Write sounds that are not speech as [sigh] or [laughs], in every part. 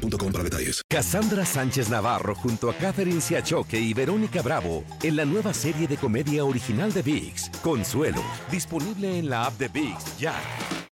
boostmobile.com para detalles. Cassandra Sánchez Navarro junto a Catherine Siachoque y Verónica Bravo en la nueva serie de comedia original de VIX, Consuelo, disponible en la app de VIX ya.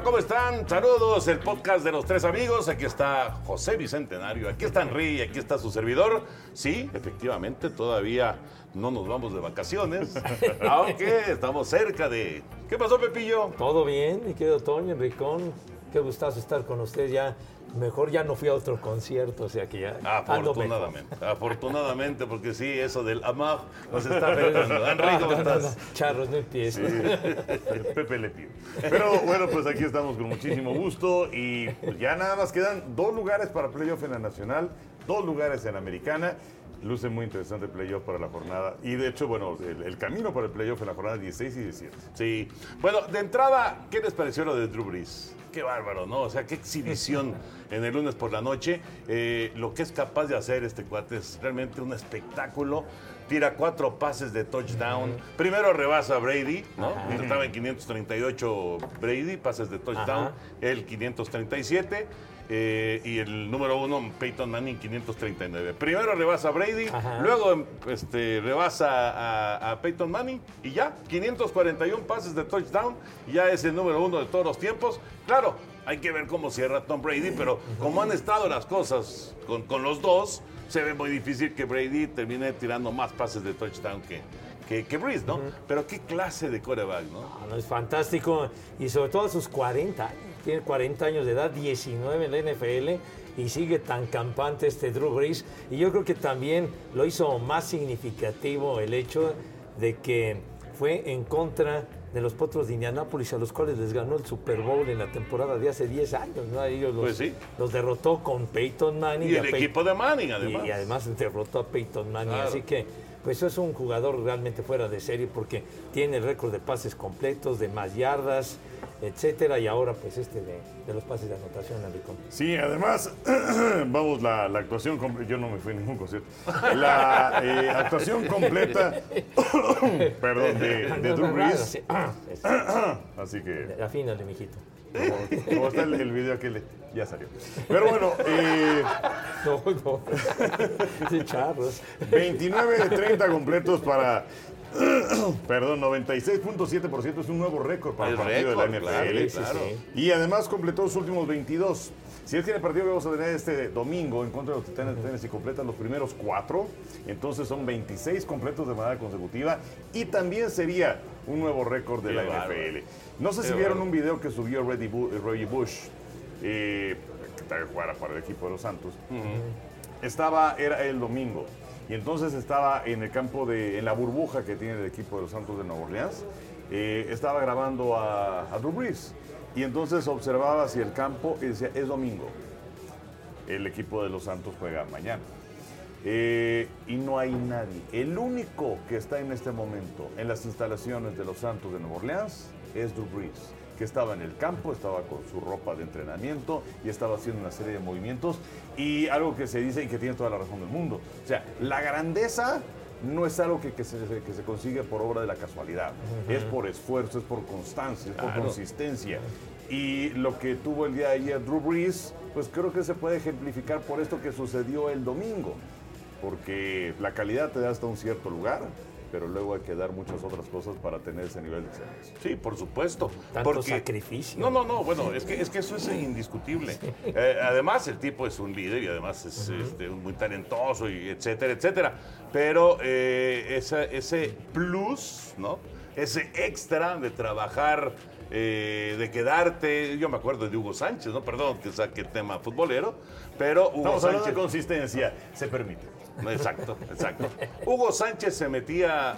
Hola, ¿cómo están? Saludos, el podcast de los tres amigos. Aquí está José Bicentenario, aquí está Henry, aquí está su servidor. Sí, efectivamente, todavía no nos vamos de vacaciones, [laughs] aunque estamos cerca de... ¿Qué pasó, Pepillo? Todo bien, mi querido Toño, Enricón. Qué gustazo estar con usted ya. Mejor ya no fui a otro concierto, o sea que ya. mejor. Afortunadamente, afortunadamente, porque sí, eso del amar nos está [laughs] afectando. Henry, ¿cómo estás? Charros, no empieces. [laughs] Pepe le pido. Pero bueno, pues aquí estamos con muchísimo gusto y pues ya nada más quedan dos lugares para playoff en la Nacional, dos lugares en la Americana. Luce muy interesante el playoff para la jornada. Y de hecho, bueno, el, el camino para el playoff en la jornada 16 y 17. Sí. Bueno, de entrada, ¿qué les pareció lo de Drew Brees? Qué bárbaro, ¿no? O sea, qué exhibición [laughs] en el lunes por la noche. Eh, lo que es capaz de hacer este cuate es realmente un espectáculo. Tira cuatro pases de touchdown. Primero rebasa a Brady, ¿no? Estaba en 538 Brady, pases de touchdown. El 537. Eh, y el número uno, Peyton Manning, 539. Primero rebasa a Brady, Ajá. luego este, rebasa a, a Peyton Manning y ya, 541 pases de touchdown, ya es el número uno de todos los tiempos. Claro, hay que ver cómo cierra Tom Brady, pero como han estado las cosas con, con los dos, se ve muy difícil que Brady termine tirando más pases de touchdown que, que, que Breeze, ¿no? Pero qué clase de quarterback, ¿no? Ah, no, es fantástico. Y sobre todo a sus 40 años. Tiene 40 años de edad, 19 en la NFL. Y sigue tan campante este Drew Brees. Y yo creo que también lo hizo más significativo el hecho de que fue en contra de los Potros de Indianápolis, a los cuales les ganó el Super Bowl en la temporada de hace 10 años. ¿no? Ellos los, Pues sí. los derrotó con Peyton Manning. Y el equipo de Manning, y- además. Y, además derrotó a Peyton Manning. Claro. Así que, pues es un jugador realmente fuera de serie porque tiene récord de pases completos, de más yardas, etcétera. Y ahora, pues este de, de los pases de anotación, Enrico. Sí, además, [clears throat] vamos, la, la actuación, yo no me fui a ningún concierto, la eh, actuación completa, [coughs] perdón, de, de Drew Brees, sí. Es- así que, Afínale, mijito. Como, está el, el video que le, ya salió. Pero bueno, eh, No, no. Sí, charros. 29 de 30 completos para, [clears throat] perdón, 96.7% es un nuevo récord para el, El partido de la NFL. claro, sí, sí. Y además completó los últimos 22. Si es que en el partido que vamos a tener este domingo en contra de los Titanes de Tennessee completan los primeros cuatro, entonces son 26 completos de manera consecutiva y también sería un nuevo récord de Qué la bárbaro. NFL. No sé si vieron bárbaro. un video que subió Reggie Bu- Reggie Bush, eh, que también jugara para el equipo de los Santos. Estaba, era el domingo, y entonces estaba en el campo de, en la burbuja que tiene el equipo de los Santos de Nueva Orleans, eh, estaba grabando a, a Drew Brees, y entonces observaba hacia el campo y decía, es domingo, el equipo de los Santos juega mañana. Eh, y no hay nadie. El único que está en este momento en las instalaciones de los Santos de Nueva Orleans es Drew Brees, que estaba en el campo, estaba con su ropa de entrenamiento y estaba haciendo una serie de movimientos y algo que se dice y que tiene toda la razón del mundo. O sea, la grandeza no es algo que, que se, que se consigue por obra de la casualidad, es por esfuerzo, es por constancia, es por consistencia. Y lo que tuvo el día de ayer Drew Brees, pues creo que se puede ejemplificar por esto que sucedió el domingo, porque la calidad te da hasta un cierto lugar, pero luego hay que dar muchas otras cosas para tener ese nivel de excelencia. Sí, por supuesto. Tanto porque- sacrificio. No, no, no, bueno, es que, es que eso es indiscutible. Eh, además, el tipo es un líder y además es este, muy talentoso y etcétera, etcétera. Pero eh, esa- ese plus, ¿no? Ese extra de trabajar, eh, de quedarte. Yo me acuerdo de Hugo Sánchez, ¿no? Perdón que saque el tema futbolero, pero Hugo Estamos hablando de Sánchez. consistencia, se permite. Exacto, exacto. Hugo Sánchez se metía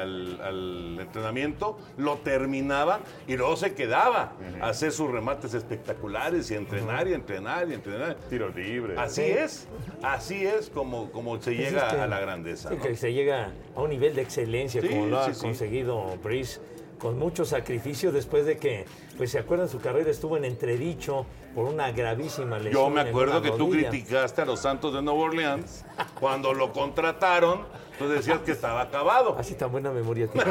al, al entrenamiento, lo terminaba y luego se quedaba a hacer sus remates espectaculares y entrenar y entrenar y entrenar. Tiro libre. Así es, así es como, como se Pues llega a la grandeza. sí, ¿no? que se llega a un nivel de excelencia Sí, como lo ha sí, sí. conseguido Breeze con mucho sacrificio después de que, pues se acuerdan, su carrera estuvo en entredicho por una gravísima lesión. Yo me acuerdo que tú criticaste a los Santos de Nueva Orleans cuando lo contrataron, tú decías que estaba acabado. Así tan buena memoria [laughs] tiene. [laughs]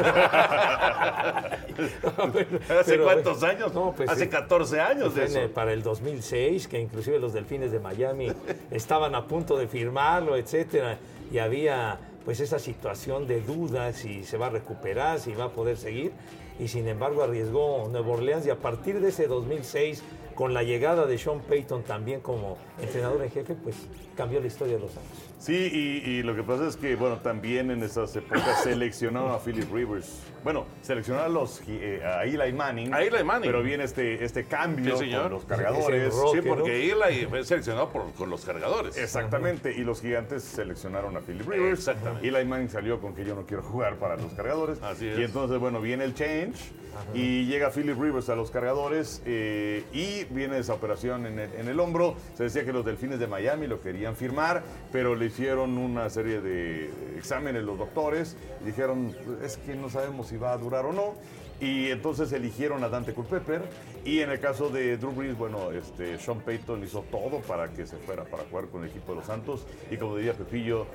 ¿Hace Pero, cuántos años? no, pues, Hace sí. 14 años de en el- eso. para el 2006, que inclusive los Delfines de Miami [laughs] estaban a punto de firmarlo, etcétera, y había pues esa situación de dudas si se va a recuperar, si va a poder seguir, y sin embargo arriesgó Nueva Orleans y a partir de ese 2006 con la llegada de Sean Payton también como entrenador en jefe, pues cambió la historia de los Santos. Sí, y, y lo que pasa es que, bueno, también en esas épocas [coughs] seleccionaron a Philip Rivers. Bueno, seleccionaron a, los, eh, a Eli Manning. A Eli Manning. Pero viene este, este cambio Sí, con los cargadores. Sí, porque Eli fue seleccionado por, con los cargadores. Exactamente, y los gigantes seleccionaron a Philip Rivers. Exactamente. Eli Manning salió con que yo no quiero jugar para los cargadores. Así es. Y entonces, bueno, viene el change y llega Philip Rivers a los cargadores eh, y viene esa operación en el, en el hombro. Se decía que los delfines de Miami lo querían firmar, pero le hicieron una serie de exámenes los doctores y dijeron, es que no sabemos si va a durar o no. Y entonces eligieron a Dante Culpepper. Y en el caso de Drew Brees, bueno, este, Sean Payton hizo todo para que se fuera para jugar con el equipo de los Santos. Y como diría Pepillo,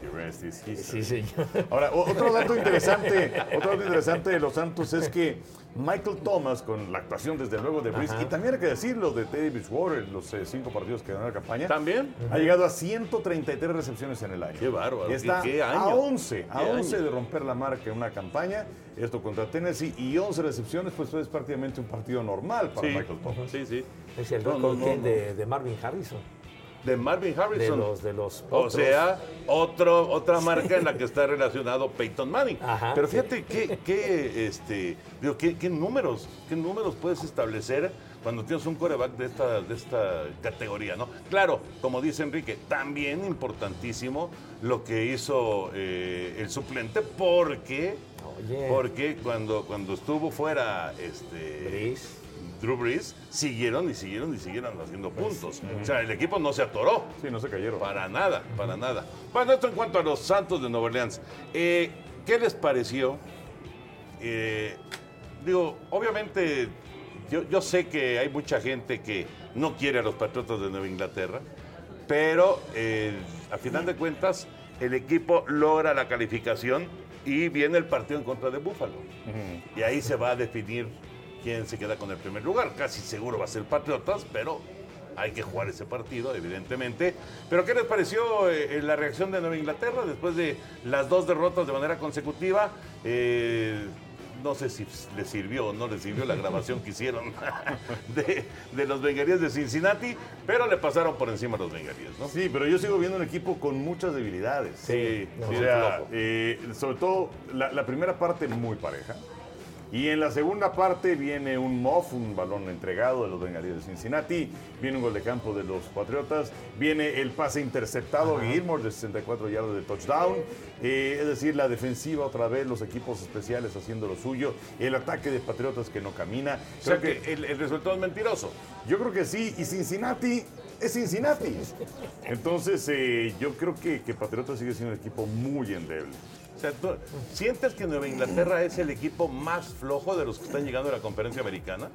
the rest is history. Sí, señor. Ahora, otro dato interesante, otro dato interesante de los Santos es que Michael Thomas, con la actuación desde luego de Brees, Ajá. y también hay que decirlo de Teddy Bridgewater, los eh, cinco partidos que ganó la campaña, ¿También? ha llegado a 133 recepciones en el año. Qué bárbaro, Y está qué- qué año. a 11, a Qué 11 año. de romper la marca en una campaña, esto contra Tennessee, y 11 recepciones, pues es prácticamente un partido normal para Sí, Michael Thomas. sí, sí. Es el récord no, no, ¿quién? no. De, de Marvin Harrison, De Marvin de Harrison. los, de los O sea, otro, otra marca en la que está relacionado Peyton Manning. Ajá, Pero sí. fíjate qué, qué, este, digo, qué, qué números, qué números puedes establecer cuando tienes un coreback de esta, de esta categoría, ¿no? Claro, como dice Enrique, también importantísimo lo que hizo eh, el suplente, porque, porque cuando, cuando estuvo fuera este. Drew Brees, siguieron y siguieron y siguieron haciendo puntos. O sea, el equipo no se atoró. Sí, no se cayeron. Para nada, para nada. Bueno, esto en cuanto a los Santos de Nueva Orleans. Eh, ¿Qué les pareció? Eh, digo, obviamente, yo, yo sé que hay mucha gente que no quiere a los Patriotas de Nueva Inglaterra, pero eh, a final de cuentas, el equipo logra la calificación y viene el partido en contra de Búfalo. Y ahí se va a definir quién se queda con el primer lugar. Casi seguro va a ser Patriotas, pero hay que jugar ese partido, evidentemente. Pero ¿qué les pareció eh, la reacción de Nueva Inglaterra después de las dos derrotas de manera consecutiva? Eh, no sé si les sirvió o no les sirvió la grabación que hicieron [laughs] de, de los bengalíes de Cincinnati, pero le pasaron por encima a los bengalíes, ¿no? Sí, pero yo sigo viendo un equipo con muchas debilidades. Sí, o sí, sea, flojo. eh, sobre todo la, la primera parte muy pareja. Y en la segunda parte viene un muff, un balón entregado de los bengalíes de Cincinnati, viene un gol de campo de los Patriotas, viene el pase interceptado de Gilmore de 64 yardas de touchdown, eh, es decir, la defensiva otra vez, los equipos especiales haciendo lo suyo, el ataque de Patriotas que no camina. O sea Creo que el, el resultado es mentiroso. yo creo que sí, y Cincinnati es Cincinnati. Entonces, eh, yo creo que, que Patriotas sigue siendo un equipo muy endeble. Sea, tú- ¿Sientes que Nueva Inglaterra es el equipo más flojo de los que están llegando a la conferencia americana?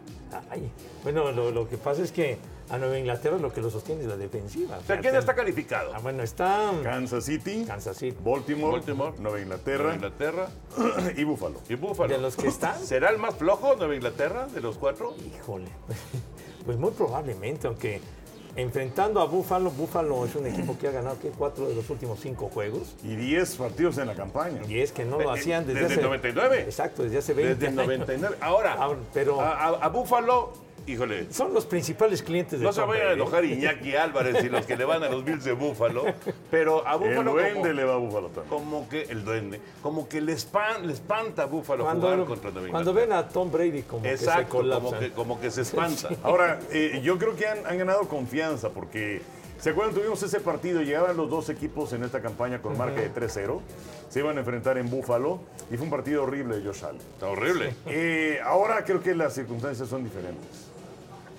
Ay, bueno, lo, lo que pasa es que a Nueva Inglaterra lo que lo sostiene es la defensiva. O sea, ¿quién está calificado? Ah, bueno, está Kansas City, Kansas City. Baltimore, Baltimore, Nueva Nueva Inglaterra Inglaterra [clears throat] y Buffalo. y Búfalo. De los que [laughs] están. ¿Será el más flojo Nueva Inglaterra de los cuatro? Híjole, [laughs] pues muy probablemente, aunque enfrentando a Buffalo, Buffalo es un equipo que ha ganado ¿qué? cuatro de los últimos cinco juegos. Y 10 partidos en la campaña. Y es que no lo hacían desde, desde hace... el 99. Exacto, desde hace 20 Desde el años. 99. Ahora, Ah, pero- a, a- a Búfalo, híjole, Son los principales clientes de no se vayan a Brady. enojar Iñaki Álvarez y los que le van a los Bills de Búfalo, pero a El Búfalo duende como, le va a Buffalo también. como que el duende, como que le, espan- le espanta a Búfalo jugar Cuando, contra Nueva cuando ven a Tom Brady como que se Exacto, como que, como que se espanta. [laughs] Ahora, eh, yo creo que han, han ganado confianza porque, ¿se acuerdan? Tuvimos ese partido, llegaban los dos equipos en esta campaña con marca de 3-0, se iban a enfrentar en Búfalo y fue un partido horrible de Josh Allen. Está horrible. Eh, ahora creo que las circunstancias son diferentes.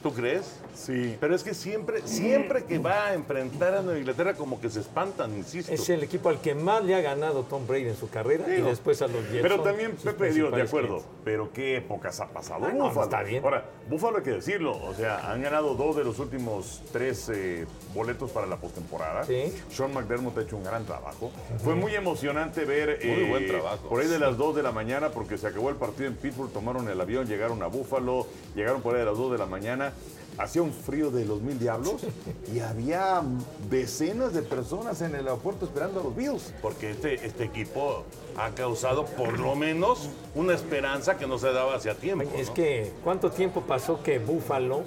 ¿Tú crees? Sí. Pero es que siempre, siempre que va a enfrentar a Nueva Inglaterra, como que se espantan, insisto. Es el equipo al que más le ha ganado Tom Brady en su carrera y después a los Jets. Pero también, Pepe, digo, de acuerdo, pero qué épocas ha pasado Ah, no, está bien. Ahora, Búfalo hay que decirlo, o sea, han ganado dos de los últimos tres eh, boletos para la postemporada. Sí. Sean McDermott ha hecho un gran trabajo. Fue muy emocionante ver eh, Muy buen trabajo. por ahí de las 2 de la mañana, porque se acabó el partido en Pittsburgh, tomaron el avión, llegaron a Búfalo, llegaron por ahí de las 2 de la mañana. Hacía un frío de los mil diablos y había decenas de personas en el aeropuerto esperando a los Bills. Porque este, este equipo ha causado por lo menos una esperanza que no se daba hacia tiempo. Es ¿no? que, ¿cuánto tiempo pasó que Buffalo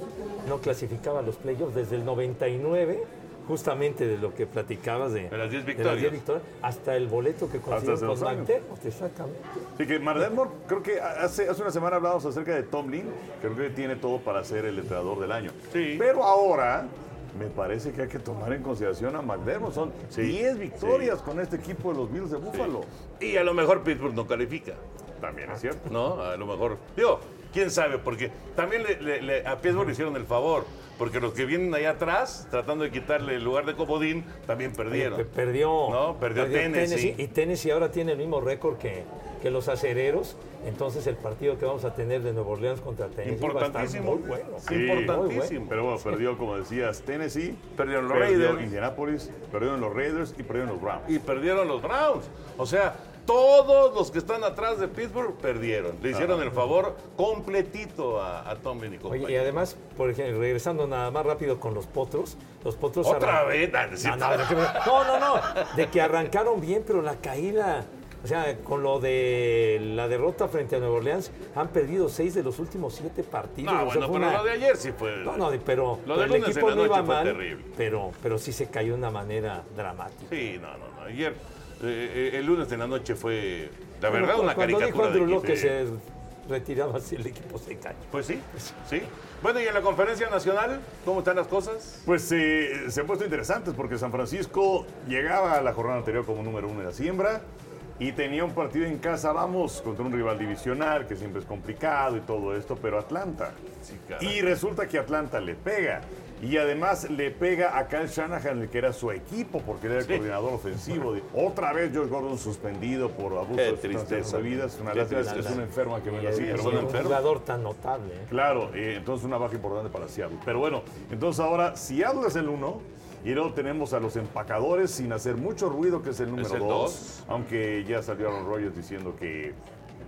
no clasificaba a los playoffs? Desde el 99, justamente de lo que platicabas de, De las 10 de victorias. victorias, hasta el boleto que consiguió con. McDermott, exactamente. Así que McDermott, creo que hace, hace una semana hablábamos acerca de Tomlin, creo que tiene todo para ser el entrenador del año. Sí. Pero ahora me parece que hay que tomar en consideración a McDermott. Son 10 victorias con este equipo de los Bills de Buffalo. Y a lo mejor Pittsburgh no califica, También es cierto. ¿no? A lo mejor. Digo, quién sabe, porque también le- le- le- a Pittsburgh le hicieron el favor. Porque los que vienen allá atrás, tratando de quitarle el lugar de Comodín, también perdieron. Pe- Perdió, No, perdió Tennessee. Y Tennessee ahora tiene el mismo récord que, que los acereros. Entonces el partido que vamos a tener de Nueva Orleans contra Tennessee va a estar Importantísimo. muy bueno. Sí, Muy bueno. importantísimo. Pero bueno, perdió, como decías, Tennessee, Perdieron los perdió Raiders. Indianapolis, perdieron los Raiders y perdieron los Browns. Y perdieron los Browns. O sea, todos los que están atrás de Pittsburgh perdieron. Le hicieron el favor completito a, a Tomlin y Oye, y compañía. además, por ejemplo, regresando nada más rápido con los potros, los potros Otra vez, No, no, no, de que arrancaron bien, pero la caída, o sea, con lo de la derrota frente a Nueva Orleans, han perdido seis de los últimos siete partidos. No, O sea, bueno, pero una- lo de ayer sí fue. No, no, pero, Lo pero el equipo no iba mal, terrible. pero, pero sí se cayó de una manera dramática. Sí, no, no, no. Ayer, eh, eh, el lunes en la noche fue, la Bueno, verdad, una cuando dijo caricatura de Andrew. Luck que se retiraba si el equipo se cae. Pues sí, sí. Bueno, y en la conferencia nacional, ¿cómo están las cosas? Pues eh, se han puesto interesantes porque San Francisco llegaba a la jornada anterior como número uno en la siembra y tenía un partido en casa, vamos, contra un rival divisional que siempre es complicado y todo esto, pero Atlanta. Sí, y resulta que Atlanta le pega. Y además le pega a Kyle Shanahan, que era su equipo, porque era el Sí. coordinador ofensivo. [laughs] Otra vez George Gordon suspendido por abuso Qué de tristeza. bebidas. Una lástima, es- es una enferma que ven así, es- un jugador tan notable. Claro, eh, entonces una baja importante para Seattle. Pero bueno, entonces ahora Seattle es el uno y luego tenemos a los empacadores sin hacer mucho ruido, que es el número el dos. dos. Aunque ya salieron Rogers diciendo que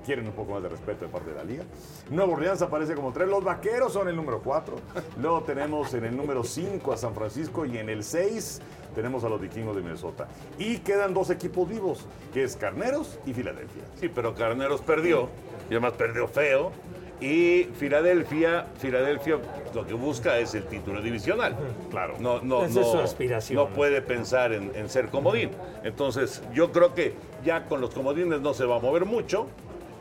quieren un poco más de respeto de parte de la liga. Nuevo Orleans aparece como tres. Los vaqueros son el número cuatro. Luego tenemos en el número cinco a San Francisco y en el seis tenemos a los vikingos de Minnesota. Y quedan dos equipos vivos, que es Carneros y Filadelfia. Sí, pero Carneros perdió, y además perdió feo. Y Filadelfia, Filadelfia lo que busca es el título divisional. Claro. No, no, Esa es su aspiración, no puede pensar en, en ser comodín. Entonces, yo creo que ya con los comodines no se va a mover mucho.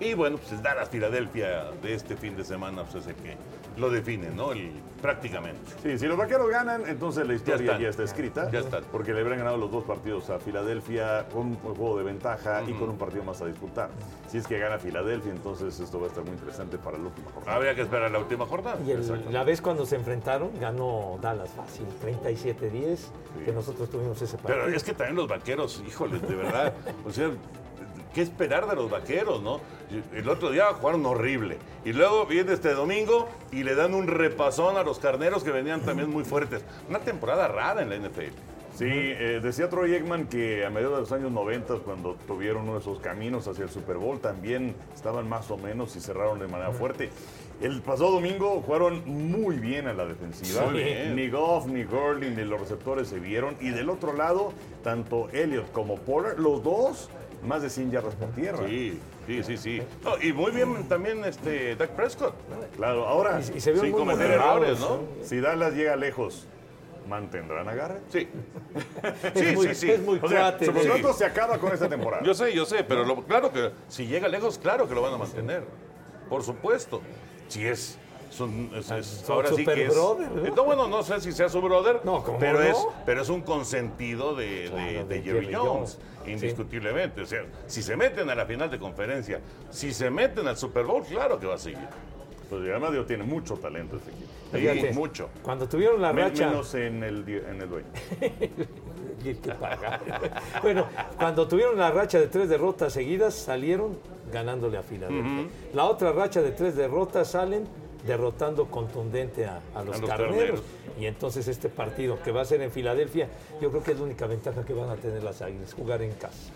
Y bueno, pues el Dallas Filadelfia de este fin de semana pues es el que lo define, ¿no? El- prácticamente. Sí, si los vaqueros ganan, entonces la historia ya, están. está escrita. Ya están. Porque le habrían ganado los dos partidos a Filadelfia con un juego de ventaja y con un partido más a disputar. Si es que gana Filadelfia, entonces esto va a estar muy interesante para la última jornada. Habría que esperar la última jornada. Y el- la vez cuando se enfrentaron, ganó Dallas fácil, 37-10, que nosotros tuvimos ese partido. Pero es que también los vaqueros, híjoles, de verdad. [laughs] O sea, qué esperar de los vaqueros, ¿no? El otro día jugaron horrible. Y luego viene este domingo y le dan un repasón a los carneros que venían también muy fuertes. Una temporada rara en la NFL. Sí, eh, decía Troy Aikman que a mediados de los años 90, cuando tuvieron uno de esos caminos hacia el Super Bowl, también estaban más o menos y cerraron de manera fuerte. El pasado domingo jugaron muy bien a la defensiva. Ni Goff, ni Gurley, ni los receptores se vieron. Y del otro lado, tanto Elliott como Pollard, los dos, más de 100 yardas por tierra. Sí, sí, sí, sí. No, y muy bien también este Dak Prescott. Claro, ahora, Y, y se Sin cometer errores, ¿no? si Dallas llega lejos, ¿mantendrán a Garrett? Sí. Sí, muy, sí, sí. es muy O sea, su se acaba con esta temporada. Yo sé, yo sé, pero lo- claro que si llega lejos, claro que lo van a mantener. Por supuesto. Si es. Son, es- es- Son ahora sí que es. brother, ¿no? No, bueno, no sé si sea su brother, No, ¿cómo pero, no? es, pero es un consentido de, de- Claro, de de Jerry Jerry Jones, Jones. indiscutiblemente. O sea, si se meten a la final de conferencia, si se meten al Super Bowl, claro que va a seguir. Pues además digo, tiene mucho talento este equipo. Sí, mucho. Cuando tuvieron la Men- racha. Menos en el, en el dueño. [laughs] Bueno, cuando tuvieron la racha de tres derrotas seguidas, salieron ganándole a Filadelfia. La otra racha de tres derrotas salen derrotando contundente a, a los, A los carneros. carneros. Y entonces este partido que va a ser en Filadelfia, yo creo que es la única ventaja que van a tener las águilas, jugar en casa.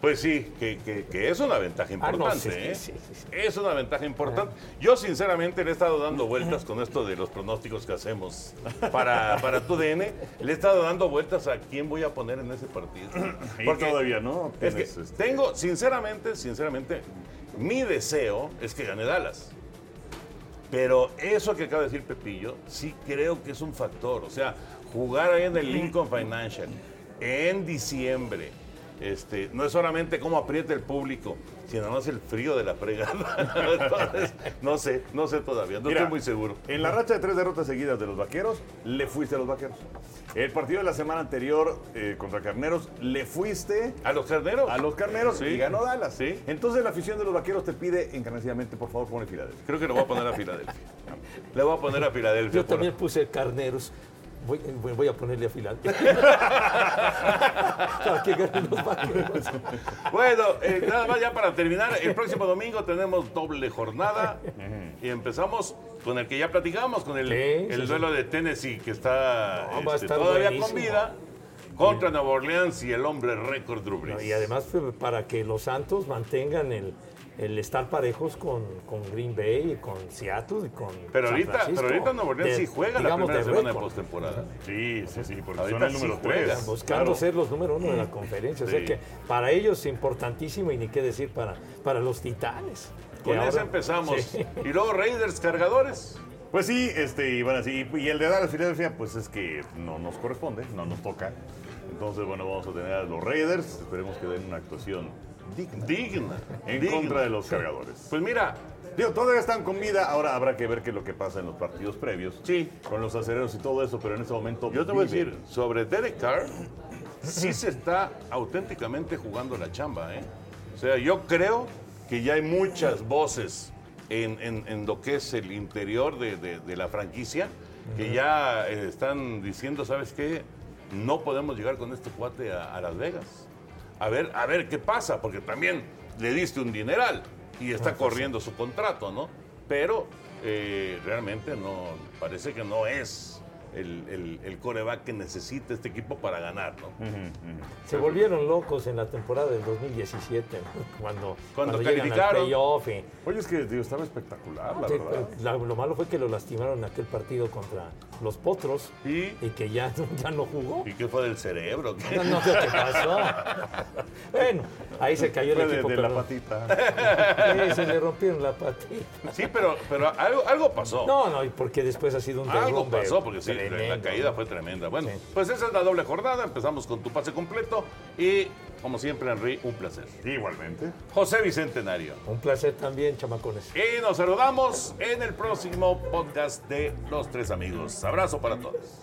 Pues sí, que, que- que es una ventaja Ah, no, importante. sí, ¿eh? sí, sí, sí. Es una ventaja importante. Yo sinceramente le he estado dando vueltas con esto de los pronósticos que hacemos para, para tu DN. Le he estado dando vueltas a quién voy a poner en ese partido. [clears throat] Y todavía no. Es que Tienes, este, tengo, sinceramente, sinceramente, mi deseo es que gane Dallas. Pero eso que acaba de decir Pepillo, sí creo que es un factor. O sea, jugar ahí en el Lincoln Financial en diciembre, este, no es solamente cómo aprieta el público, sino más el frío de la fregada. [laughs] Entonces, no sé, no sé todavía, no Mira, estoy muy seguro. En la racha de tres derrotas seguidas de los vaqueros, le fuiste a los vaqueros. El partido de la semana anterior eh, contra Carneros, le fuiste ¿A los carneros? a los Carneros Sí. y ganó Dallas. Sí. Entonces la afición de los vaqueros te pide encarecidamente, por favor, pone Filadelfia. Creo que lo voy a poner a Filadelfia. [laughs] Le voy a poner a Filadelfia. Yo por- también puse carneros. Voy, voy- a ponerle a Filadelfia. [laughs] Para que ganen los vaqueros. Bueno, eh, nada más ya para terminar, el próximo domingo tenemos doble jornada y empezamos con el que ya platicamos, con el, Sí, el sí, duelo de Tennessee que está, No, este, todavía con vida contra Nueva Orleans y el hombre récord Drew Brees. Y además pues, para que los Santos mantengan el, el estar parejos con, con Green Bay, y con Seattle y con pero San ahorita, Francisco. pero ahorita Nueva Orleans sí juega la primera de semana de postemporada. Sí, sí, sí, porque Ahorita son el sí número juegan. tres. Buscando Claro. ser los número uno de la conferencia. O sea Sí. que para ellos es importantísimo y ni qué decir para, para los titanes. Con ahora- empezamos. Sí. Y luego Raiders cargadores. Pues sí, este, y bueno, sí, y el de Dallas Filadelfia, pues es que no nos corresponde, no nos toca. Entonces, bueno, vamos a tener a los Raiders, esperemos que den una actuación digna Digna. en digna. contra de los cargadores. Pues mira, Digo, todavía están con vida, ahora habrá que ver qué es lo que pasa en los partidos previos. Sí. Con los acereros y todo eso, pero en este momento. Yo te voy a decir, sobre Derek Carr, sí se está auténticamente jugando la chamba, ¿eh? O sea, yo creo que ya hay muchas voces en, en- en lo que es el interior de, de- de la franquicia que ya eh, están diciendo, ¿sabes qué? No podemos llegar con este cuate a, a Las Vegas. A ver, a ver qué pasa, porque también le diste un dineral y está corriendo su contrato, ¿no? Pero eh, realmente no, parece que no es el, el, el coreback que necesita este equipo para ganar, ¿no? Se volvieron locos en la temporada del 2017, ¿no? [laughs] cuando, Cuando llegan al calificaron. playoff y- Oye, es que digo, estaba espectacular, la Sí, verdad. la- lo malo fue que lo lastimaron en aquel partido contra los Potros ¿Y? y que ya, [laughs] ya no jugó. ¿Y qué fue del cerebro? ¿Qué? No, no, ¿qué pasó? [laughs] Bueno, ahí se cayó el Fue de, equipo. de pero la patita. Sí, se le rompieron la patita. Sí, pero, pero algo, algo pasó. No, no, y porque después ha sido un Algo derrumbe pasó, porque sí, la- caída fue tremenda. Bueno, Sí. pues esa es la doble jornada. Empezamos con tu pase completo. Y, como siempre, Henry, un placer. Igualmente. José Bicentenario. Un placer también, chamacones. Y nos saludamos en el próximo podcast de Los Tres Amigos. Abrazo para todos.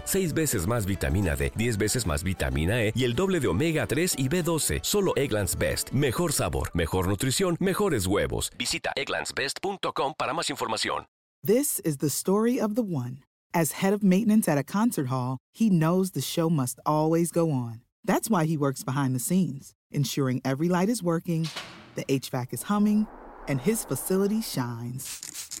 como 6 veces más vitamina D, 10 veces más vitamina E y el doble de omega 3 y B12. Solo Egglands Best. Mejor sabor, mejor nutrición, mejores huevos. Visita egglandsbest.com para más información. This is the story of the one. As head of maintenance at a concert hall, he knows the show must always go on. That's why he works behind the scenes, ensuring every light is working, the HVAC is humming, and his facility shines.